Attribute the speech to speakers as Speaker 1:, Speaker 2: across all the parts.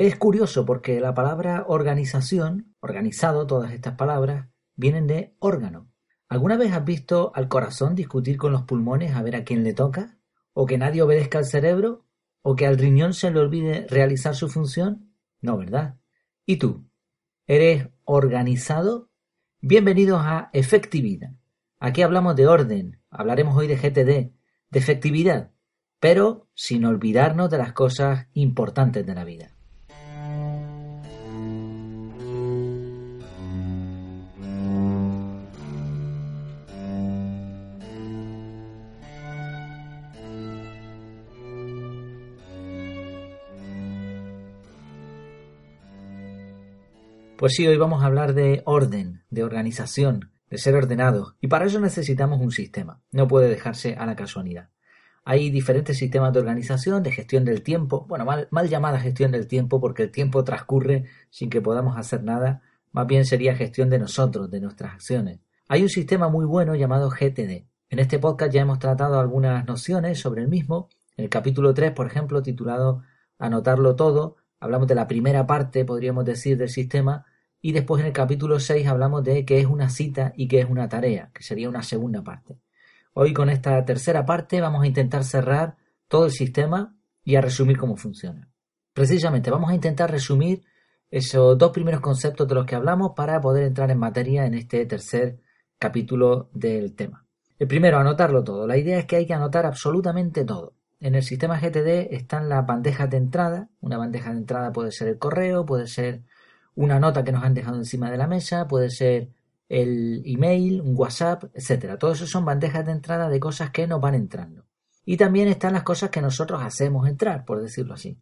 Speaker 1: Es curioso porque la palabra organización, organizado, todas estas palabras, vienen de órgano. ¿Alguna vez has visto al corazón discutir con los pulmones a ver a quién le toca? ¿O que nadie obedezca al cerebro? ¿O que al riñón se le olvide realizar su función? No, ¿verdad? ¿Y tú? ¿Eres organizado? Bienvenidos a Efectividad. Aquí hablamos de orden, hablaremos hoy de GTD, de efectividad, pero sin olvidarnos de las cosas importantes de la vida. Pues sí, hoy vamos a hablar de orden, de organización, de ser ordenado, y para eso necesitamos un sistema. No puede dejarse a la casualidad. Hay diferentes sistemas de organización, de gestión del tiempo, bueno, mal, mal llamada gestión del tiempo porque el tiempo transcurre sin que podamos hacer nada, más bien sería gestión de nosotros, de nuestras acciones. Hay un sistema muy bueno llamado GTD. En este podcast ya hemos tratado algunas nociones sobre el mismo. En el capítulo 3, por ejemplo, titulado Anotarlo todo, hablamos de la primera parte, podríamos decir, del sistema, y después en el capítulo 6 hablamos de qué es una cita y qué es una tarea, que sería una segunda parte. Hoy con esta tercera parte vamos a intentar cerrar todo el sistema y a resumir cómo funciona. Precisamente vamos a intentar resumir esos dos primeros conceptos de los que hablamos para poder entrar en materia en este tercer capítulo del tema. El primero, anotarlo todo. La idea es que hay que anotar absolutamente todo. En el sistema GTD están las bandejas de entrada. Una bandeja de entrada puede ser el correo, puede ser una nota que nos han dejado encima de la mesa, puede ser el email, un WhatsApp, etcétera. Todo eso son bandejas de entrada de cosas que nos van entrando. Y también están las cosas que nosotros hacemos entrar, por decirlo así.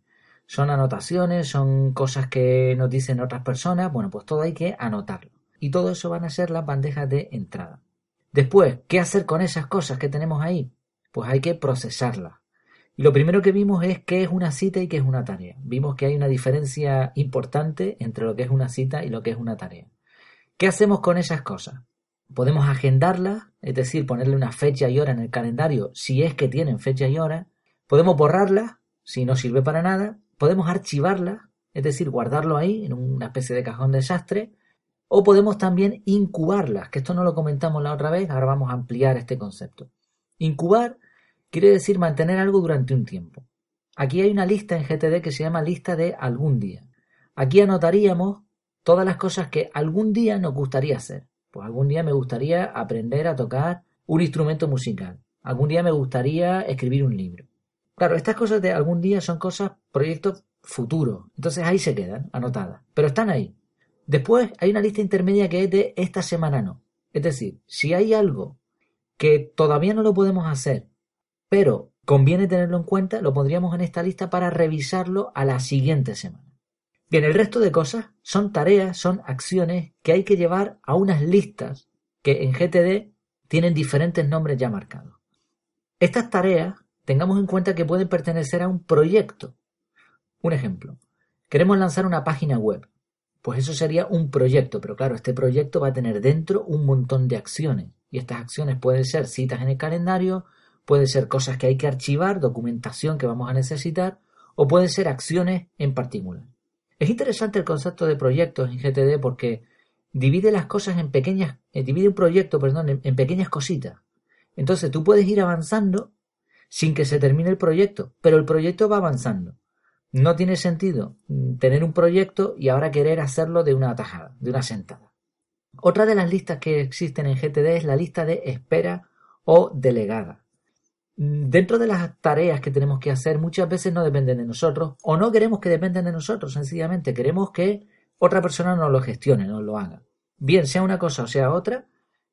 Speaker 1: Son anotaciones, son cosas que nos dicen otras personas, bueno, pues todo hay que anotarlo. Y todo eso van a ser las bandejas de entrada. Después, ¿qué hacer con esas cosas que tenemos ahí? Pues hay que procesarlas. Lo primero que vimos es qué es una cita y qué es una tarea. Vimos que hay una diferencia importante entre lo que es una cita y lo que es una tarea. ¿Qué hacemos con esas cosas? Podemos agendarlas, es decir, ponerle una fecha y hora en el calendario si es que tienen fecha y hora. Podemos borrarlas si no sirve para nada. Podemos archivarlas, es decir, guardarlo ahí en una especie de cajón desastre. O podemos también incubarlas, que esto no lo comentamos la otra vez, ahora vamos a ampliar este concepto. Incubar quiere decir mantener algo durante un tiempo. Aquí hay una lista en GTD que se llama lista de algún día. Aquí anotaríamos todas las cosas que algún día nos gustaría hacer. Pues algún día me gustaría aprender a tocar un instrumento musical. Algún día me gustaría escribir un libro. Claro, estas cosas de algún día son cosas, proyectos futuros. Entonces ahí se quedan, anotadas. Pero están ahí. Después hay una lista intermedia que es de esta semana no. Es decir, si hay algo que todavía no lo podemos hacer pero conviene tenerlo en cuenta, lo pondríamos en esta lista para revisarlo a la siguiente semana. Bien, el resto de cosas son tareas, son acciones que hay que llevar a unas listas que en GTD tienen diferentes nombres ya marcados. Estas tareas, tengamos en cuenta que pueden pertenecer a un proyecto. Un ejemplo, queremos lanzar una página web. Pues eso sería un proyecto, pero claro, este proyecto va a tener dentro un montón de acciones. Y estas acciones pueden ser citas en el calendario, Puede ser cosas que hay que archivar, documentación que vamos a necesitar, o pueden ser acciones en particular. Es interesante el concepto de proyectos en GTD porque divide las cosas en pequeñas, eh, divide un proyecto, perdón, en, en pequeñas cositas. Entonces tú puedes ir avanzando sin que se termine el proyecto, pero el proyecto va avanzando. No tiene sentido mm, tener un proyecto y ahora querer hacerlo de una tajada, de una sentada. Otra de las listas que existen en GTD es la lista de espera o delegada. Dentro de las tareas que tenemos que hacer muchas veces no dependen de nosotros o no queremos que dependan de nosotros, sencillamente queremos que otra persona nos lo gestione, nos lo haga. Bien, sea una cosa o sea otra,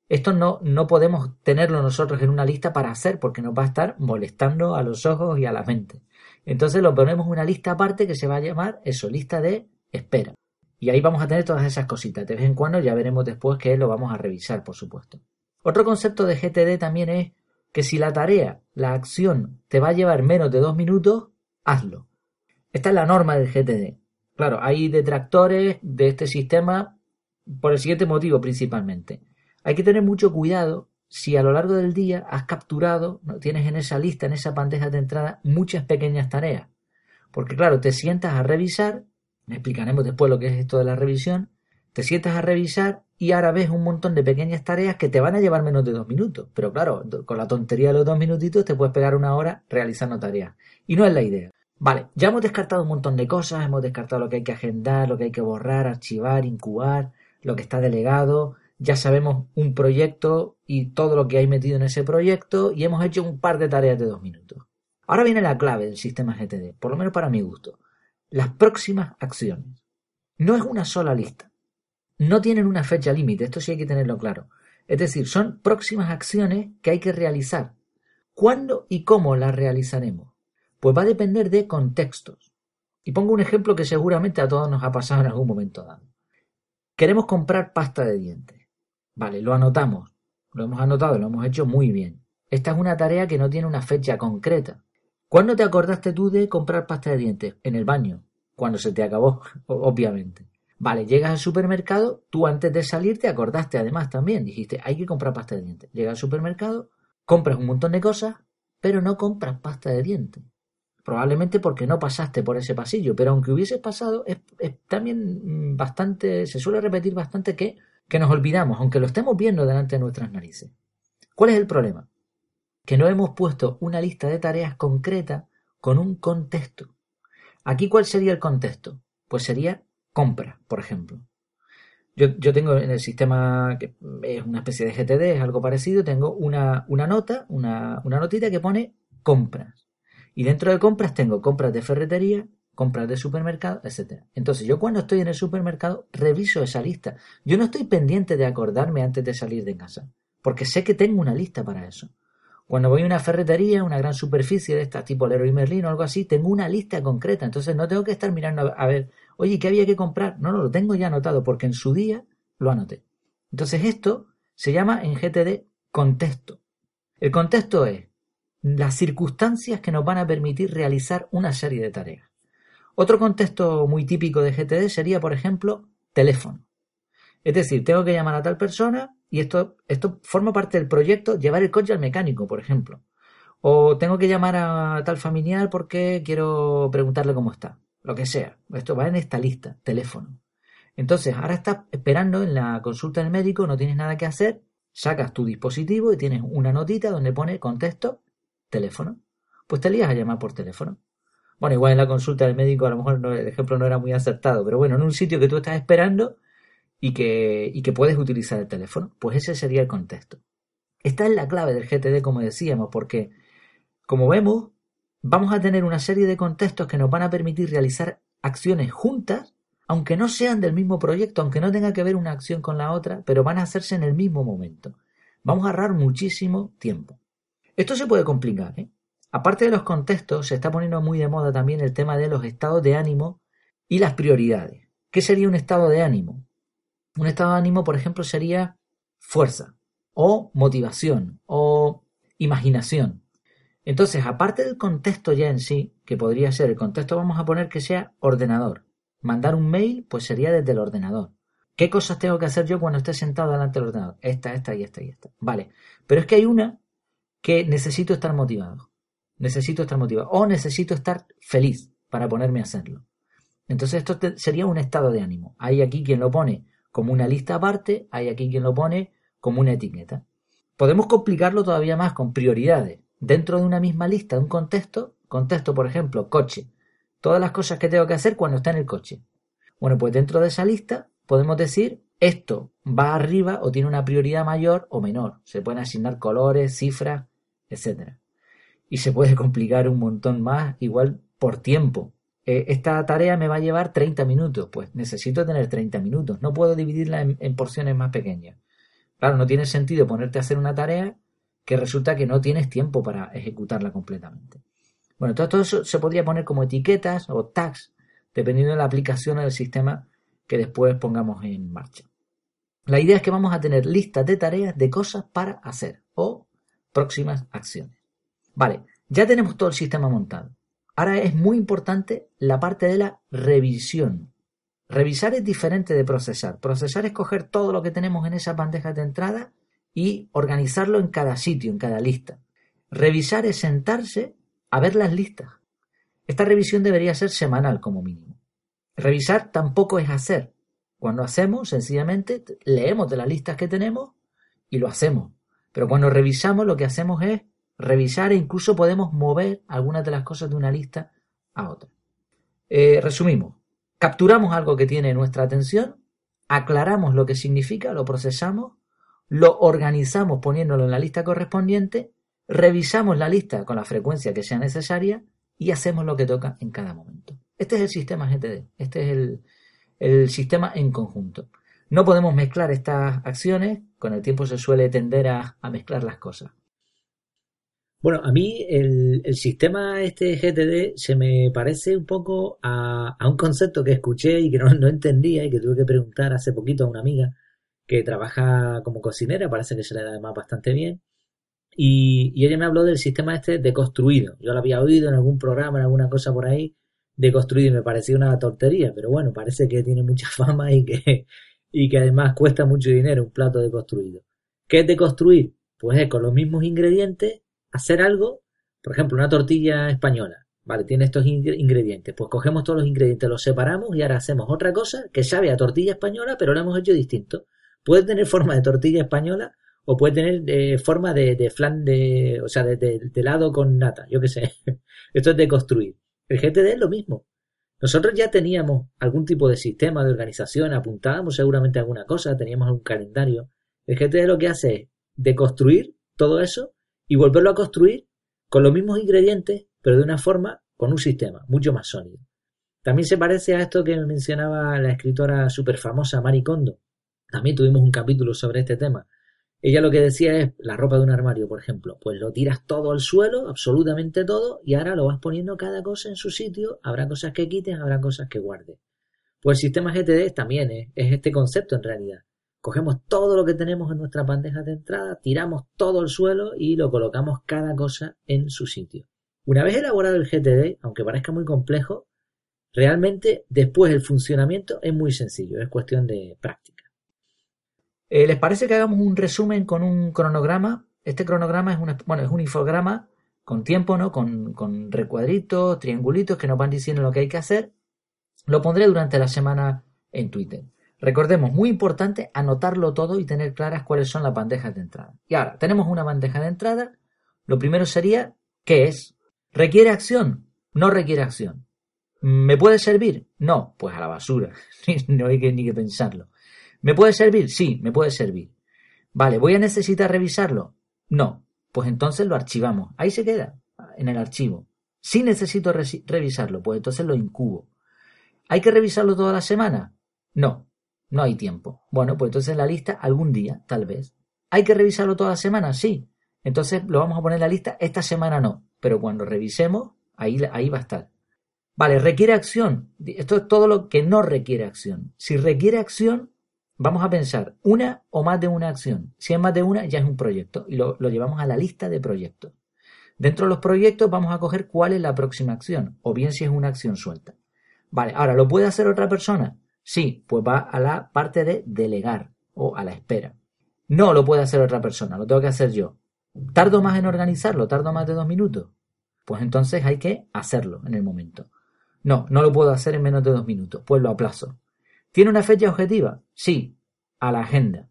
Speaker 1: esto no, no podemos tenerlo nosotros en una lista para hacer porque nos va a estar molestando a los ojos y a la mente. Entonces lo ponemos en una lista aparte que se va a llamar eso, lista de espera. Y ahí vamos a tener todas esas cositas. De vez en cuando ya veremos después que lo vamos a revisar, por supuesto. Otro concepto de GTD también es que si la tarea, la acción, te va a llevar menos de dos minutos, hazlo. Esta es la norma del GTD. Claro, hay detractores de este sistema por el siguiente motivo principalmente. Hay que tener mucho cuidado si a lo largo del día has capturado, tienes en esa lista, en esa bandeja de entrada, muchas pequeñas tareas. Porque claro, te sientas a revisar explicaremos después lo que es esto de la revisión, te sientas a revisar y ahora ves un montón de pequeñas tareas que te van a llevar menos de dos minutos. Pero claro, con la tontería de los dos minutitos te puedes pegar una hora realizando tareas. Y no es la idea. Vale, ya hemos descartado un montón de cosas, hemos descartado lo que hay que agendar, lo que hay que borrar, archivar, incubar, lo que está delegado, ya sabemos un proyecto y todo lo que hay metido en ese proyecto y hemos hecho un par de tareas de dos minutos. Ahora viene la clave del sistema GTD, por lo menos para mi gusto. Las próximas acciones. No es una sola lista. No tienen una fecha límite, esto sí hay que tenerlo claro. Es decir, son próximas acciones que hay que realizar. ¿Cuándo y cómo las realizaremos? Pues va a depender de contextos. Y pongo un ejemplo que seguramente a todos nos ha pasado en algún momento dado. Queremos comprar pasta de dientes. Vale, lo anotamos. Lo hemos anotado, lo hemos hecho muy bien. Esta es una tarea que no tiene una fecha concreta. ¿Cuándo te acordaste tú de comprar pasta de dientes? En el baño. Cuando se te acabó, obviamente. Vale, llegas al supermercado, tú antes de salir te acordaste además también, dijiste, hay que comprar pasta de dientes. Llegas al supermercado, compras un montón de cosas, pero no compras pasta de dientes. Probablemente porque no pasaste por ese pasillo, pero aunque hubieses pasado, es, también bastante, se suele repetir bastante que, que nos olvidamos, aunque lo estemos viendo delante de nuestras narices. ¿Cuál es el problema? Que no hemos puesto una lista de tareas concreta con un contexto. Aquí, ¿cuál sería el contexto? Pues sería compra, por ejemplo. Yo, yo, tengo en el sistema, que es una especie de GTD, es algo parecido, tengo una, una nota, una, una notita que pone compras. Y dentro de compras tengo compras de ferretería, compras de supermercado, etc. Entonces yo cuando estoy en el supermercado reviso esa lista. Yo no estoy pendiente de acordarme antes de salir de casa, porque sé que tengo una lista para eso. Cuando voy a una ferretería, una gran superficie de esta tipo Leroy Merlin o algo así, tengo una lista concreta, entonces no tengo que estar mirando a ver Oye, ¿qué había que comprar? No, no, lo tengo ya anotado porque en su día lo anoté. Entonces esto se llama en GTD contexto. El contexto es las circunstancias que nos van a permitir realizar una serie de tareas. Otro contexto muy típico de GTD sería, por ejemplo, teléfono. Es decir, tengo que llamar a tal persona y esto, esto forma parte del proyecto llevar el coche al mecánico, por ejemplo. O tengo que llamar a tal familiar porque quiero preguntarle cómo está lo que sea. Esto va en esta lista, teléfono. Entonces, ahora estás esperando en la consulta del médico, no tienes nada que hacer, sacas tu dispositivo y tienes una notita donde pone contexto, teléfono. Pues te lías a llamar por teléfono. Bueno, igual en la consulta del médico a lo mejor el ejemplo no era muy acertado, pero bueno, en un sitio que tú estás esperando y que, y que puedes utilizar el teléfono, pues ese sería el contexto. Esta es la clave del GTD, como decíamos, porque, como vemos, vamos a tener una serie de contextos que nos van a permitir realizar acciones juntas, aunque no sean del mismo proyecto, aunque no tenga que ver una acción con la otra, pero van a hacerse en el mismo momento. Vamos a ahorrar muchísimo tiempo. Esto se puede complicar. ¿eh? Aparte de los contextos, se está poniendo muy de moda también el tema de los estados de ánimo y las prioridades. ¿Qué sería un estado de ánimo? Un estado de ánimo, por ejemplo, sería fuerza o motivación o imaginación. Entonces, aparte del contexto ya en sí, que podría ser el contexto, vamos a poner que sea ordenador. Mandar un mail, pues sería desde el ordenador. ¿Qué cosas tengo que hacer yo cuando esté sentado delante del ordenador? Esta, esta y esta y esta. Vale. Pero es que hay una que necesito estar motivado. Necesito estar motivado. O necesito estar feliz para ponerme a hacerlo. Entonces esto sería un estado de ánimo. Hay aquí quien lo pone como una lista aparte, hay aquí quien lo pone como una etiqueta. Podemos complicarlo todavía más con prioridades dentro de una misma lista, de un contexto, contexto, por ejemplo, coche, todas las cosas que tengo que hacer cuando está en el coche. Bueno, pues dentro de esa lista podemos decir esto va arriba o tiene una prioridad mayor o menor. Se pueden asignar colores, cifras, etc. Y se puede complicar un montón más, igual por tiempo. Eh, esta tarea me va a llevar 30 minutos, pues necesito tener 30 minutos. No puedo dividirla en porciones más pequeñas. Claro, no tiene sentido ponerte a hacer una tarea que resulta que no tienes tiempo para ejecutarla completamente. Bueno, todo, eso se podría poner como etiquetas o tags, dependiendo de la aplicación del sistema que después pongamos en marcha. La idea es que vamos a tener listas de tareas de cosas para hacer o próximas acciones. Vale, ya tenemos todo el sistema montado. Ahora es muy importante la parte de la revisión. Revisar es diferente de procesar. Procesar es coger todo lo que tenemos en esas bandejas de entrada y organizarlo en cada sitio, en cada lista. Revisar es sentarse a ver las listas. Esta revisión debería ser semanal como mínimo. Revisar tampoco es hacer. Cuando hacemos, sencillamente leemos de las listas que tenemos y lo hacemos. Pero cuando revisamos, lo que hacemos es revisar e incluso podemos mover algunas de las cosas de una lista a otra. Eh, resumimos, capturamos algo que tiene nuestra atención, aclaramos lo que significa, lo procesamos, lo organizamos poniéndolo en la lista correspondiente, revisamos la lista con la frecuencia que sea necesaria y hacemos lo que toca en cada momento. Este es el sistema GTD, este es el, sistema en conjunto. No podemos mezclar estas acciones, con el tiempo se suele tender a, mezclar las cosas.
Speaker 2: Bueno, a mí el, sistema este GTD se me parece un poco a, un concepto que escuché y que no, no, entendía y que tuve que preguntar hace poquito a una amiga que trabaja como cocinera, parece que se le da además bastante bien. Y, ella me habló del sistema este de construido. Yo lo había oído en algún programa, en alguna cosa por ahí, de construir y me parecía una tontería, pero bueno, parece que tiene mucha fama y que, y que además cuesta mucho dinero un plato de construido. ¿Qué es de construir? Pues es con los mismos ingredientes hacer algo, por ejemplo, una tortilla española. Vale, tiene estos ingredientes. Pues cogemos todos los ingredientes, los separamos y ahora hacemos otra cosa que sabe a tortilla española, pero lo hemos hecho distinto. Puede tener forma de tortilla española o puede tener eh, forma de, de, flan de, o sea, de, de, helado con nata, yo qué sé. Esto es de construir. El GTD es lo mismo. Nosotros ya teníamos algún tipo de sistema de organización, apuntábamos seguramente alguna cosa, teníamos un calendario. El GTD lo que hace es deconstruir todo eso y volverlo a construir con los mismos ingredientes, pero de una forma con un sistema mucho más sólido. También se parece a esto que mencionaba la escritora súper famosa Marie Kondo. También tuvimos un capítulo sobre este tema. Ella lo que decía es la ropa de un armario, por ejemplo, pues lo tiras todo al suelo, absolutamente todo, y ahora lo vas poniendo cada cosa en su sitio, habrá cosas que quites, habrá cosas que guardes. Pues el sistema GTD también es, es este concepto en realidad. Cogemos todo lo que tenemos en nuestra bandeja de entrada, tiramos todo al suelo y lo colocamos cada cosa en su sitio. Una vez elaborado el GTD, aunque parezca muy complejo, realmente después el funcionamiento es muy sencillo, es cuestión de práctica.
Speaker 1: Eh, ¿Les parece que hagamos un resumen con un cronograma? Este cronograma es, una, bueno, es un infograma con tiempo, ¿no? Con, con recuadritos, triangulitos que nos van diciendo lo que hay que hacer. Lo pondré durante la semana en Twitter. Recordemos, muy importante, anotarlo todo y tener claras cuáles son las bandejas de entrada. Y ahora, tenemos una bandeja de entrada. Lo primero sería, ¿qué es? ¿Requiere acción? No requiere acción. ¿Me puede servir? No, pues a la basura. no hay que, ni que pensarlo. ¿Me puede servir? Sí, me puede servir. Vale, ¿voy a necesitar revisarlo? No. Pues entonces lo archivamos. Ahí se queda, en el archivo. Si necesito revisarlo, pues entonces lo incubo. ¿Hay que revisarlo toda la semana? No, no hay tiempo. Bueno, pues entonces en la lista algún día, tal vez. ¿Hay que revisarlo toda la semana? Sí. Entonces lo vamos a poner en la lista, esta semana no. Pero cuando revisemos, ahí, ahí va a estar. Vale, requiere acción. Esto es todo lo que no requiere acción. Si requiere acción, Vamos a pensar una o más de una acción. Si es más de una, ya es un proyecto y lo, llevamos a la lista de proyectos. Dentro de los proyectos vamos a coger cuál es la próxima acción, o bien si es una acción suelta. Vale, ahora, ¿lo puede hacer otra persona? Sí, pues va a la parte de delegar o a la espera. No lo puede hacer otra persona, lo tengo que hacer yo. ¿Tardo más en organizarlo? ¿Tardo más de dos minutos? Pues entonces hay que hacerlo en el momento. No, no lo puedo hacer en menos de dos minutos, pues lo aplazo. ¿Tiene una fecha objetiva? Sí, a la agenda.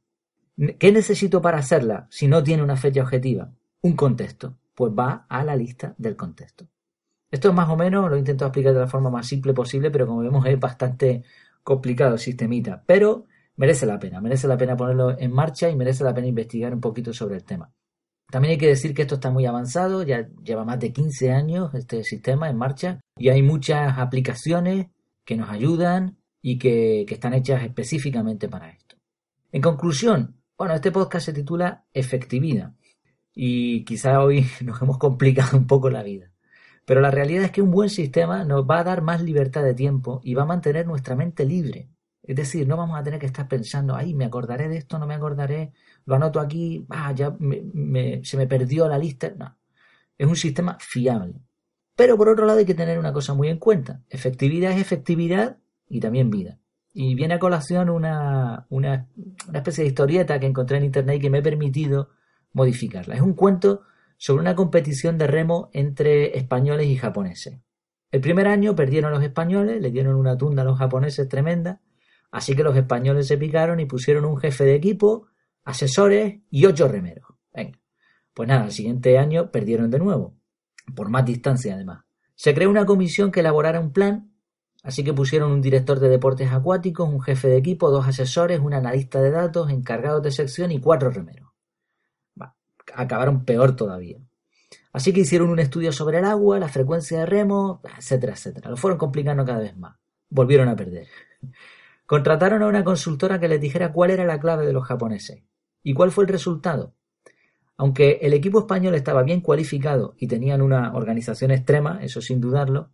Speaker 1: ¿Qué necesito para hacerla si no tiene una fecha objetiva? Un contexto. Pues va a la lista del contexto. Esto es más o menos, lo intento explicar de la forma más simple posible, pero como vemos es bastante complicado el sistemita. Pero merece la pena, merece la pena ponerlo en marcha y merece la pena investigar un poquito sobre el tema. También hay que decir que esto está muy avanzado, ya lleva más de 15 años este sistema en marcha y hay muchas aplicaciones que nos ayudan y que, están hechas específicamente para esto. En conclusión, bueno, este podcast se titula Efectividad y quizá hoy nos hemos complicado un poco la vida. Pero la realidad es que un buen sistema nos va a dar más libertad de tiempo y va a mantener nuestra mente libre. Es decir, no vamos a tener que estar pensando, ay, me acordaré de esto, no me acordaré, lo anoto aquí, ah, ya se me perdió la lista. No, es un sistema fiable. Pero por otro lado hay que tener una cosa muy en cuenta. Efectividad es efectividad y también vida. Y viene a colación una, una, especie de historieta que encontré en internet y que me he permitido modificarla. Es un cuento sobre una competición de remo entre españoles y japoneses. El primer año perdieron los españoles, le dieron una tunda a los japoneses tremenda, así que los españoles se picaron y pusieron un jefe de equipo, asesores y ocho remeros. Venga. Pues nada, el siguiente año perdieron de nuevo, por más distancia además. Se creó una comisión que elaborara un plan, así que pusieron un director de deportes acuáticos, un jefe de equipo, dos asesores, un analista de datos, encargados de sección y cuatro remeros. acabaron peor todavía. Así que hicieron un estudio sobre el agua, la frecuencia de remo, etcétera, etcétera. Lo fueron complicando cada vez más. Volvieron a perder. Contrataron a una consultora que les dijera cuál era la clave de los japoneses. ¿Y cuál fue el resultado? Aunque el equipo español estaba bien cualificado y tenían una organización extrema, eso sin dudarlo,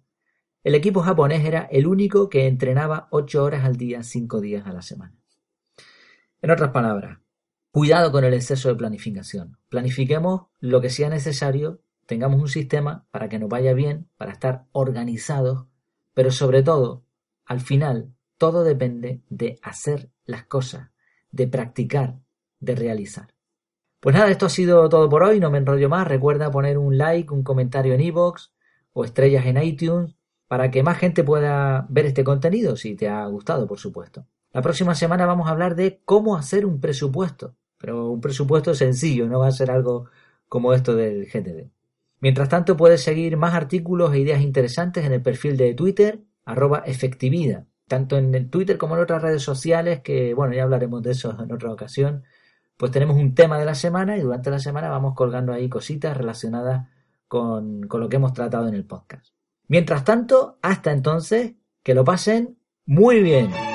Speaker 1: el equipo japonés era el único que entrenaba ocho horas al día, cinco días a la semana. En otras palabras, cuidado con el exceso de planificación. Planifiquemos lo que sea necesario tengamos un sistema para que nos vaya bien, para estar organizados, pero sobre todo, al final, todo depende de hacer las cosas, de practicar, de realizar. Pues nada, esto ha sido todo por hoy, no me enrollo más, recuerda poner un like, un comentario en iVoox o estrellas en iTunes para que más gente pueda ver este contenido, si te ha gustado, por supuesto. La próxima semana vamos a hablar de cómo hacer un presupuesto, pero un presupuesto sencillo, no va a ser algo como esto del GTD. Mientras tanto, puedes seguir más artículos e ideas interesantes en el perfil de Twitter, arroba efectividad, tanto en Twitter como en otras redes sociales, que bueno, ya hablaremos de eso en otra ocasión. Pues tenemos un tema de la semana y durante la semana vamos colgando ahí cositas relacionadas con, con lo que hemos tratado en el podcast. Mientras tanto, hasta entonces, que lo pasen muy bien.